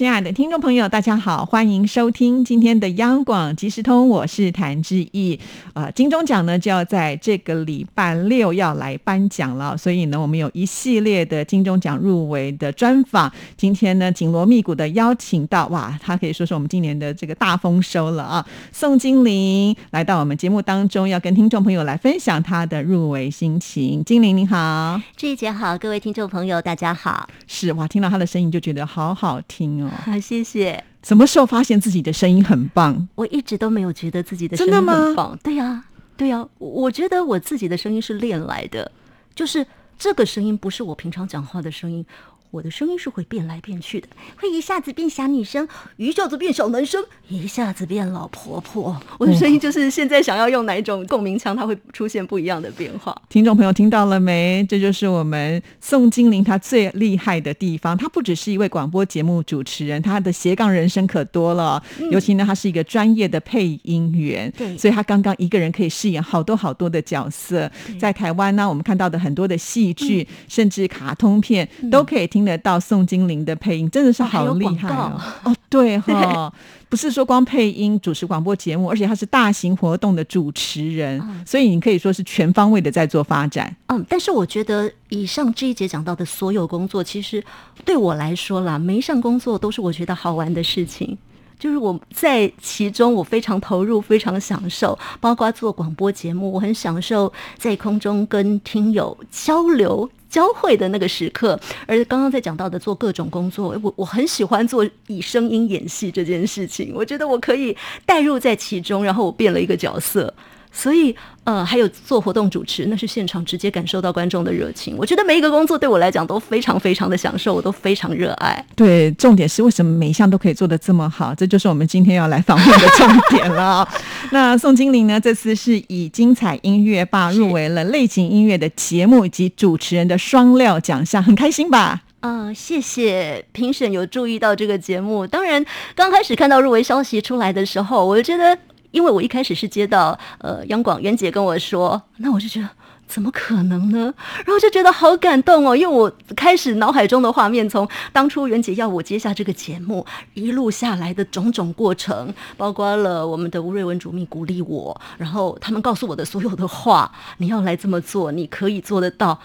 亲爱的听众朋友，大家好，欢迎收听今天的央广即时通，我是谭志毅。呃，金钟奖呢就要在这个礼拜六要来颁奖了，所以呢，我们有一系列的金钟奖入围的专访。今天呢，紧锣密鼓的邀请到，哇，他可以说是我们今年的这个大丰收了啊！宋金玲来到我们节目当中，要跟听众朋友来分享他的入围心情。金玲你好，志毅姐好，各位听众朋友大家好。是哇，听到他的声音就觉得好好听哦。好，谢谢。什么时候发现自己的声音很棒？我一直都没有觉得自己的声音很棒。对呀，对呀，我觉得我自己的声音是练来的，就是这个声音不是我平常讲话的声音。我的声音是会变来变去的，会一下子变小女生，一下子变小男生，一下子变老婆婆。我的声音就是现在想要用哪一种共鸣腔，它会出现不一样的变化。听众朋友听到了没？这就是我们宋金玲她最厉害的地方。她不只是一位广播节目主持人，她的斜杠人生可多了。尤其呢，她是一个专业的配音员，对，所以她刚刚一个人可以饰演好多好多的角色。在台湾呢，我们看到的很多的戏剧，甚至卡通片，都可以听。听得到宋金玲的配音，真的是好厉害哦！哦，对哈，不是说光配音主持广播节目，而且他是大型活动的主持人，所以你可以说是全方位的在做发展。嗯，但是我觉得以上这一节讲到的所有工作，其实对我来说啦，每一项工作都是我觉得好玩的事情，就是我在其中我非常投入，非常享受。包括做广播节目，我很享受在空中跟听友交流。交汇的那个时刻，而刚刚在讲到的做各种工作，我我很喜欢做以声音演戏这件事情，我觉得我可以带入在其中，然后我变了一个角色。所以，呃，还有做活动主持，那是现场直接感受到观众的热情。我觉得每一个工作对我来讲都非常非常的享受，我都非常热爱。对，重点是为什么每一项都可以做得这么好？这就是我们今天要来访问的重点了。那宋金玲呢？这次是以精彩音乐霸入围了类型音乐的节目以及主持人的双料奖项，很开心吧？嗯，谢谢评审有注意到这个节目。当然，刚开始看到入围消息出来的时候，我就觉得。因为我一开始是接到呃央广袁姐跟我说，那我就觉得怎么可能呢？然后就觉得好感动哦，因为我开始脑海中的画面，从当初袁姐要我接下这个节目一路下来的种种过程，包括了我们的吴瑞文主秘鼓励我，然后他们告诉我的所有的话，你要来这么做，你可以做得到。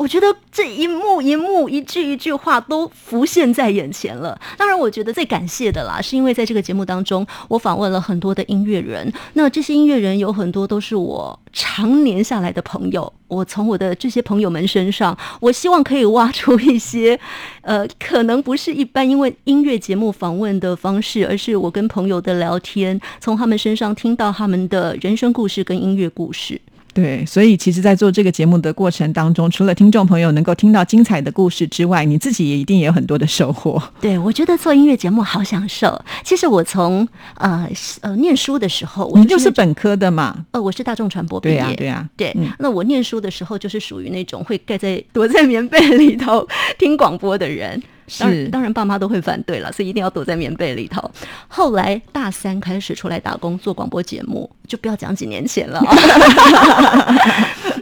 我觉得这一幕一幕、一句一句话都浮现在眼前了。当然，我觉得最感谢的啦，是因为在这个节目当中，我访问了很多的音乐人。那这些音乐人有很多都是我常年下来的朋友。我从我的这些朋友们身上，我希望可以挖出一些，呃，可能不是一般因为音乐节目访问的方式，而是我跟朋友的聊天，从他们身上听到他们的人生故事跟音乐故事。对，所以其实，在做这个节目的过程当中，除了听众朋友能够听到精彩的故事之外，你自己也一定也有很多的收获。对，我觉得做音乐节目好享受。其实我从呃呃念书的时候，我就是本科的嘛。呃，我是大众传播毕业，对呀，对呀，对。那我念书的时候，就是属于那种会盖在躲在棉被里头 听广播的人。是，当然爸妈都会反对了，所以一定要躲在棉被里头。后来大三开始出来打工做广播节目，就不要讲几年前了。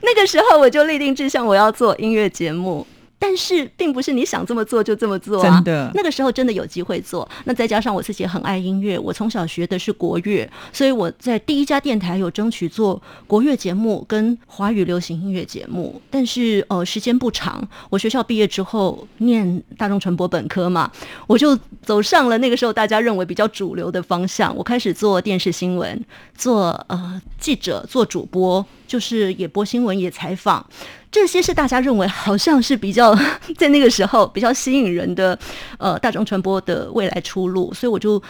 那个时候我就立定志向，我要做音乐节目。但是并不是你想这么做就这么做啊！真的，那个时候真的有机会做。那再加上我自己很爱音乐，我从小学的是国乐，所以我在第一家电台有争取做国乐节目跟华语流行音乐节目。但是呃，时间不长。我学校毕业之后念大众传播本科嘛，我就走上了那个时候大家认为比较主流的方向。我开始做电视新闻，做呃记者，做主播，就是也播新闻，也采访。这些是大家认为好像是比较 在那个时候比较吸引人的，呃，大众传播的未来出路，所以我就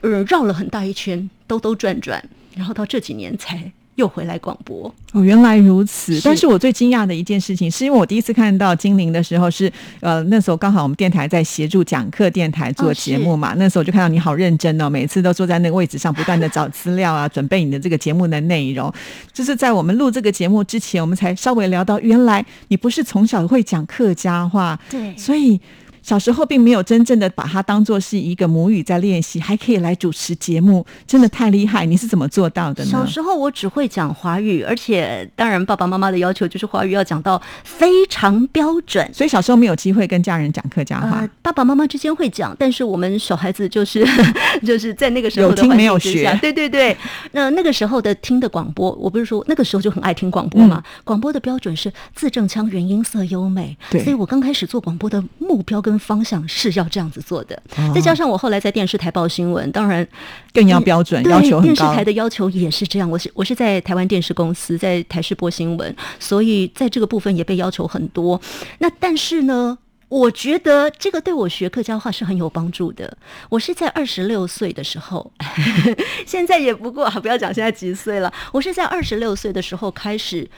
呃绕了很大一圈，兜兜转转，然后到这几年才又回来广播。哦，原来如此。是但是我最惊讶的一件事情，是因为我第一次看到精灵的时候是，呃，那时候刚好我们电台在协助讲课电台做节目嘛，那时候就看到你好认真哦，每次都坐在那个位置上，不断的找资料啊，准备你的这个节目的内容。就是在我们录这个节目之前，我们才稍微聊到，原来你不是从小会讲客家话，对所以。小时候并没有真正的把它当做是一个母语在练习，还可以来主持节目，真的太厉害！你是怎么做到的呢？小时候我只会讲华语，而且当然爸爸妈妈的要求就是华语要讲到非常标准。所以小时候没有机会跟家人讲客家话。呃，爸爸妈妈之间会讲，但是我们小孩子就是 就是在那个时候有听没有学对对对。那那个时候的听的广播，我不是说那个时候就很爱听广播嘛？广播的标准是字正腔圆、音色优美，对所以我刚开始做广播的目标跟方向是要这样子做的。哦再加上我后来在电视台报新闻，当然更要标准，对要求很高电视台。的要求也是这样，我是我是在台湾电视公司，在台视播新闻，所以在这个部分也被要求很多。那但是呢？我觉得这个对我学客家话是很有帮助的。我是在二十六岁的时候，现在也不过啊，不要讲现在几岁了。我是在二十六岁的时候开始，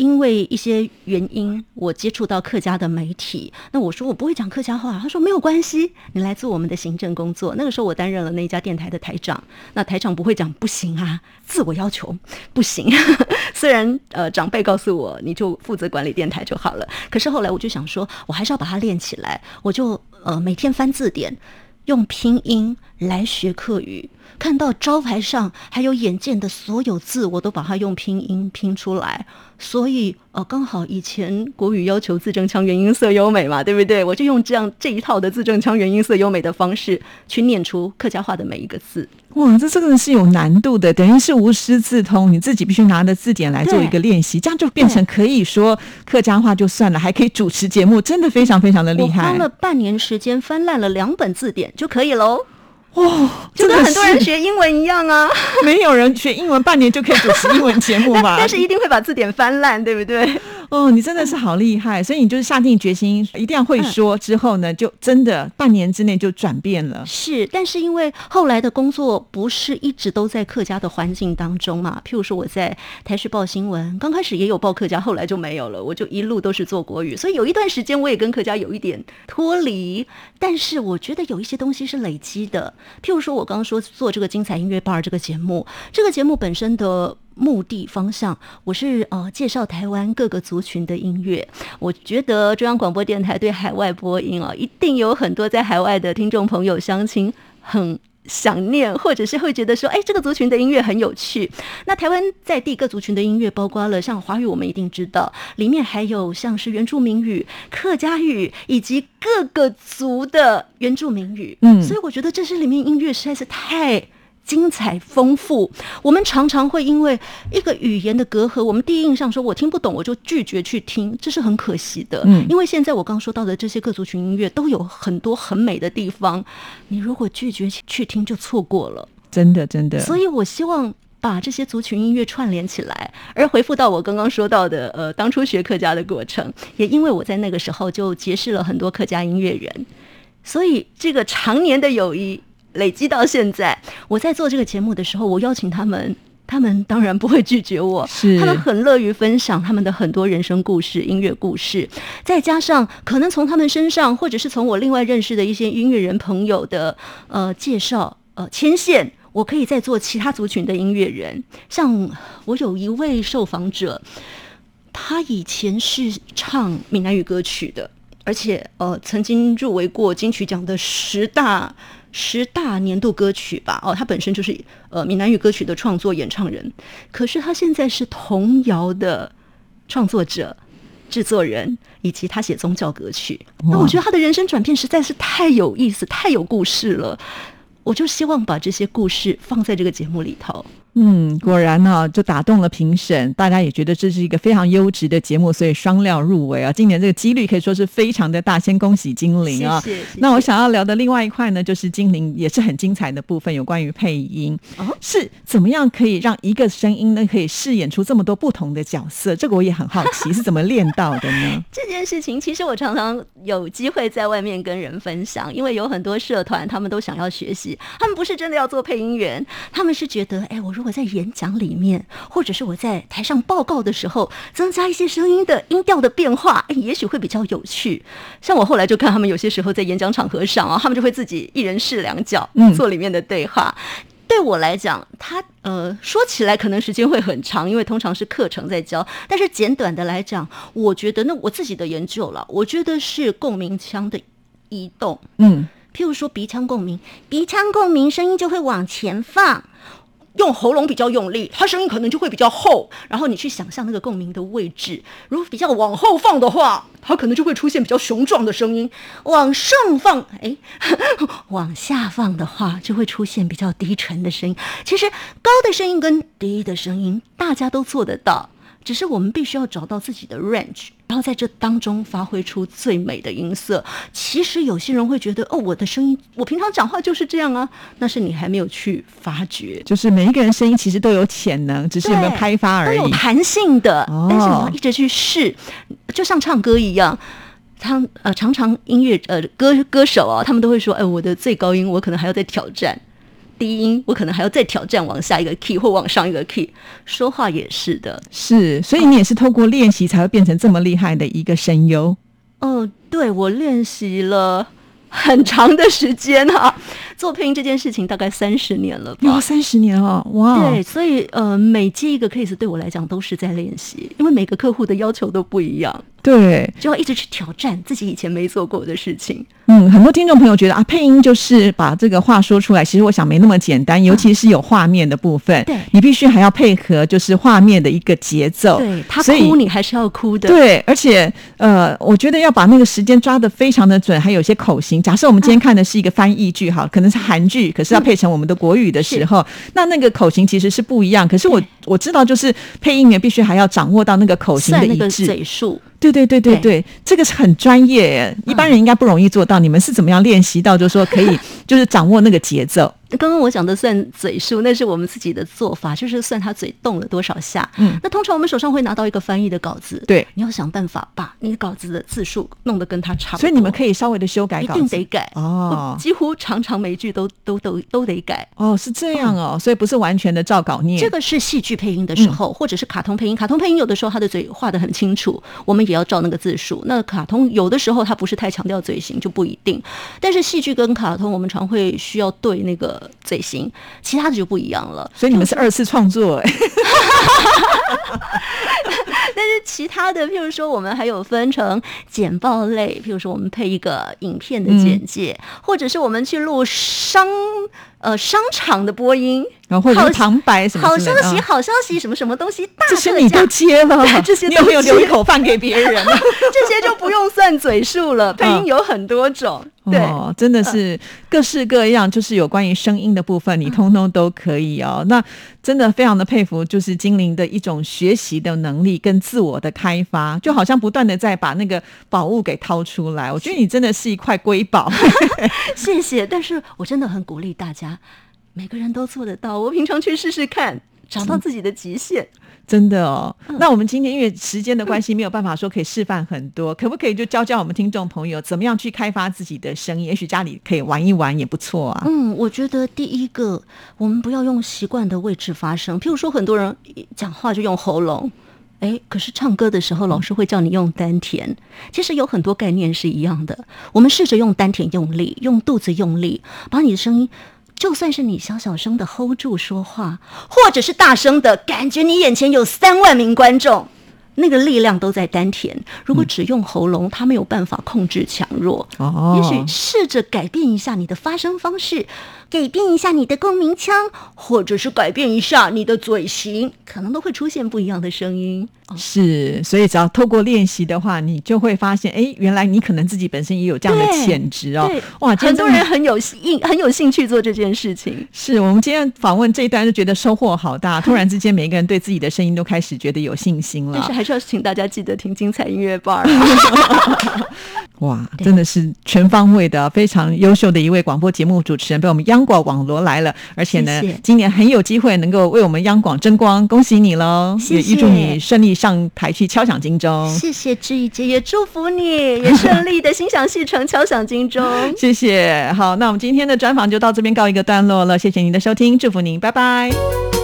因为一些原因，我接触到客家的媒体。那我说我不会讲客家话，他说没有关系，你来做我们的行政工作。那个时候我担任了那家电台的台长，那台长不会讲不行啊，自我要求不行。虽然呃长辈告诉我你就负责管理电台就好了，可是后来我就想说，我还是要把它练起来，我就呃每天翻字典。用拼音来学客语，看到招牌上还有眼见的所有字，我都把它用拼音拼出来。所以，呃，刚好以前国语要求字正腔圆、音色优美嘛，对不对？我就用这样这一套的字正腔圆、音色优美的方式去念出客家话的每一个字。哇，这真的是有难度的，等于是无师自通，你自己必须拿着字典来做一个练习，这样就变成可以说客家话就算了，还可以主持节目，真的非常非常的厉害花。了半年时间翻烂了两本字典就可以喽，哇，就跟很多人学英文一样啊。没有人学英文半年就可以主持英文节目 吧？但是一定会把字典翻烂，对不对？哦，你真的是好厉害，所以你就是下定决心一定要会说，之后呢，就真的半年之内就转变了。是，但是因为后来的工作不是一直都在客家的环境当中嘛，譬如说我在台视报新闻，刚开始也有报客家，后来就没有了，我就一路都是做国语，所以有一段时间我也跟客家有一点脱离。但是我觉得有一些东西是累积的，譬如说我刚刚说做这个精彩音乐 bar 这个节目，这个节目本身的。目的方向，我是呃介绍台湾各个族群的音乐。我觉得中央广播电台对海外播音啊，一定有很多在海外的听众朋友相亲很。想念，或者是会觉得说，哎，这个族群的音乐很有趣。那台湾在地各族群的音乐，包括了像华语，我们一定知道，里面还有像是原住民语、客家语以及各个族的原住民语。嗯所以我觉得这些里面音乐实在是太。精彩丰富，我们常常会因为一个语言的隔阂，我们第一印象说我听不懂，我就拒绝去听，这是很可惜的。嗯因为现在我刚说到的这些各族群音乐都有很多很美的地方，你如果拒绝去听，就错过了。真的真的，所以我希望把这些族群音乐串联起来。而回复到我刚刚说到的，呃，当初学客家的过程，也因为我在那个时候就结识了很多客家音乐人，所以这个常年的友谊累积到现在。我在做这个节目的时候，我邀请他们。他们当然不会拒绝我，是他们很乐于分享他们的很多人生故事、音乐故事，再加上可能从他们身上，或者是从我另外认识的一些音乐人朋友的呃介绍、呃牵线，我可以再做其他族群的音乐人。像我有一位受访者，他以前是唱闽南语歌曲的，而且呃曾经入围过金曲奖的十大十大年度歌曲吧。哦，他本身就是呃闽南语歌曲的创作演唱人，可是他现在是童谣的创作者。制作人以及他写宗教歌曲，那我觉得他的人生转变实在是太有意思、太有故事了。我就希望把这些故事放在这个节目里头。嗯，果然呢、就打动了评审，大家也觉得这是一个非常优质的节目，所以双料入围啊。今年这个几率可以说是非常的大，先恭喜精灵啊！谢谢谢谢那我想要聊的另外一块呢，就是精灵也是很精彩的部分，有关于配音，哦是怎么样可以让一个声音呢可以饰演出这么多不同的角色？这个我也很好奇，是怎么练到的呢？这件事情其实我常常有机会在外面跟人分享，因为有很多社团他们都想要学习，他们不是真的要做配音员，他们是觉得，哎，我如果在演讲里面，或者是我在台上报告的时候，增加一些声音的音调的变化，哎，也许会比较有趣。像我后来就看他们有些时候在演讲场合上啊，他们就会自己一人试两脚，嗯做里面的对话。对我来讲，他呃说起来可能时间会很长，因为通常是课程在教。但是简短的来讲，我觉得那我自己的研究了，我觉得是共鸣腔的移动。嗯，譬如说鼻腔共鸣，鼻腔共鸣声音就会往前放，用喉咙比较用力，它声音可能就会比较厚。然后你去想象那个共鸣的位置，如果比较往后放的话，它可能就会出现比较雄壮的声音；往上放，哎，往下放的话，就会出现比较低沉的声音。其实高的声音跟低的声音，大家都做得到。只是我们必须要找到自己的 range，然后在这当中发挥出最美的音色。其实有些人会觉得，哦，我的声音，我平常讲话就是这样啊，那是你还没有去发掘。就是每一个人声音其实都有潜能，只是有没有开发而已。都有弹性的，哦但是你要一直去试，就像唱歌一样。他呃，常常音乐呃歌歌手啊，他们都会说，哎，我的最高音我可能还要再挑战，低音我可能还要再挑战往下一个 key 或往上一个 key。说话也是的，是，所以你也是透过练习才会变成这么厉害的一个声优。哦，对我练习了很长的时间啊，做配音这件事情大概三十年了吧。有三十年哦，哇！对，所以呃，每接一个 case 对我来讲都是在练习，因为每个客户的要求都不一样，对，就要一直去挑战自己以前没做过的事情。嗯，很多听众朋友觉得啊，配音就是把这个话说出来。其实我想没那么简单，尤其是有画面的部分，对你必须还要配合就是画面的一个节奏。对他哭，你还是要哭的。对，而且呃，我觉得要把那个时间抓得非常的准，还有些口型。假设我们今天看的是一个翻译剧，哈，可能是韩剧，可是要配成我们的国语的时候，那那个口型其实是不一样。可是我我知道，就是配音员必须还要掌握到那个口型的一致。嘴数，对对对对对对，这个是很专业耶，一般人应该不容易做到。你们是怎么样练习到，就是说可以 就是掌握那个节奏？刚刚我讲的算嘴数，那是我们自己的做法，就是算他嘴动了多少下。嗯那通常我们手上会拿到一个翻译的稿子，对你要想办法把你稿子的字数弄得跟他差不多。所以你们可以稍微的修改一稿子定得改哦我几乎常常每一句都都都都得改。哦，是这样哦，所以不是完全的照稿念。这个是戏剧配音的时候，或者是卡通配音。卡通配音有的时候他的嘴画的很清楚，我们也要照那个字数。那卡通有的时候它不是太强调嘴型，就不一定。但是戏剧跟卡通，我们常会需要对那个嘴型，其他的就不一样了。所以你们是二次创作，哎 但是其他的，譬如说，我们还有分成简报类，譬如说我们配一个影片的简介，或者是我们去录商呃商场的播音，然后或者旁白什么好消息，好消息，什么什么东西，大这些你 都接了，这些你有没有留一口饭给别人？这些就不用算嘴数了。配音有很多种，对。真的是各式各样，就是有关于声音的部分，嗯你通通都可以哦。那真的非常的佩服，就是精灵的一种学习的能力跟自我的开发，就好像不断的在把那个宝物给掏出来。我觉得你真的是一块瑰宝。谢谢，但是我真的很鼓励大家，每个人都做得到。我平常去试试看，找到自己的极限。真的哦，嗯那我们今天因为时间的关系，没有办法说可以示范很多，可不可以就教教我们听众朋友怎么样去开发自己的声音？也许家里可以玩一玩也不错啊。嗯，我觉得第一个，我们不要用习惯的位置发声。譬如说，很多人讲话就用喉咙，诶，可是唱歌的时候，老师会叫你用丹田。其实有很多概念是一样的。我们试着用丹田用力，用肚子用力，把你的声音。就算是你小小声的 hold 住说话，或者是大声的感觉你眼前有三万名观众，那个力量都在丹田。如果只用喉咙，它没有办法控制强弱。哦也许试着改变一下你的发声方式，改变一下你的共鸣腔，或者是改变一下你的嘴型，可能都会出现不一样的声音。是，所以只要透过练习的话，你就会发现，哎，原来你可能自己本身也有这样的潜质哦。哇，很多人很有兴很有兴趣做这件事情。是我们今天访问这一段就觉得收获好大，突然之间每一个人对自己的声音都开始觉得有信心了但是。还是要请大家记得听精彩音乐吧。啊 哇，真的是全方位的，非常优秀的一位广播节目主持人，被我们央广网罗来了，而且呢，谢谢今年很有机会能够为我们央广争光，恭喜你喽！谢谢也预祝你顺利上台去敲响金钟。谢谢志怡姐，也祝福你 也顺利的心想事成，敲响金钟。谢谢，好，那我们今天的专访就到这边告一个段落了，谢谢您的收听，祝福您，拜拜。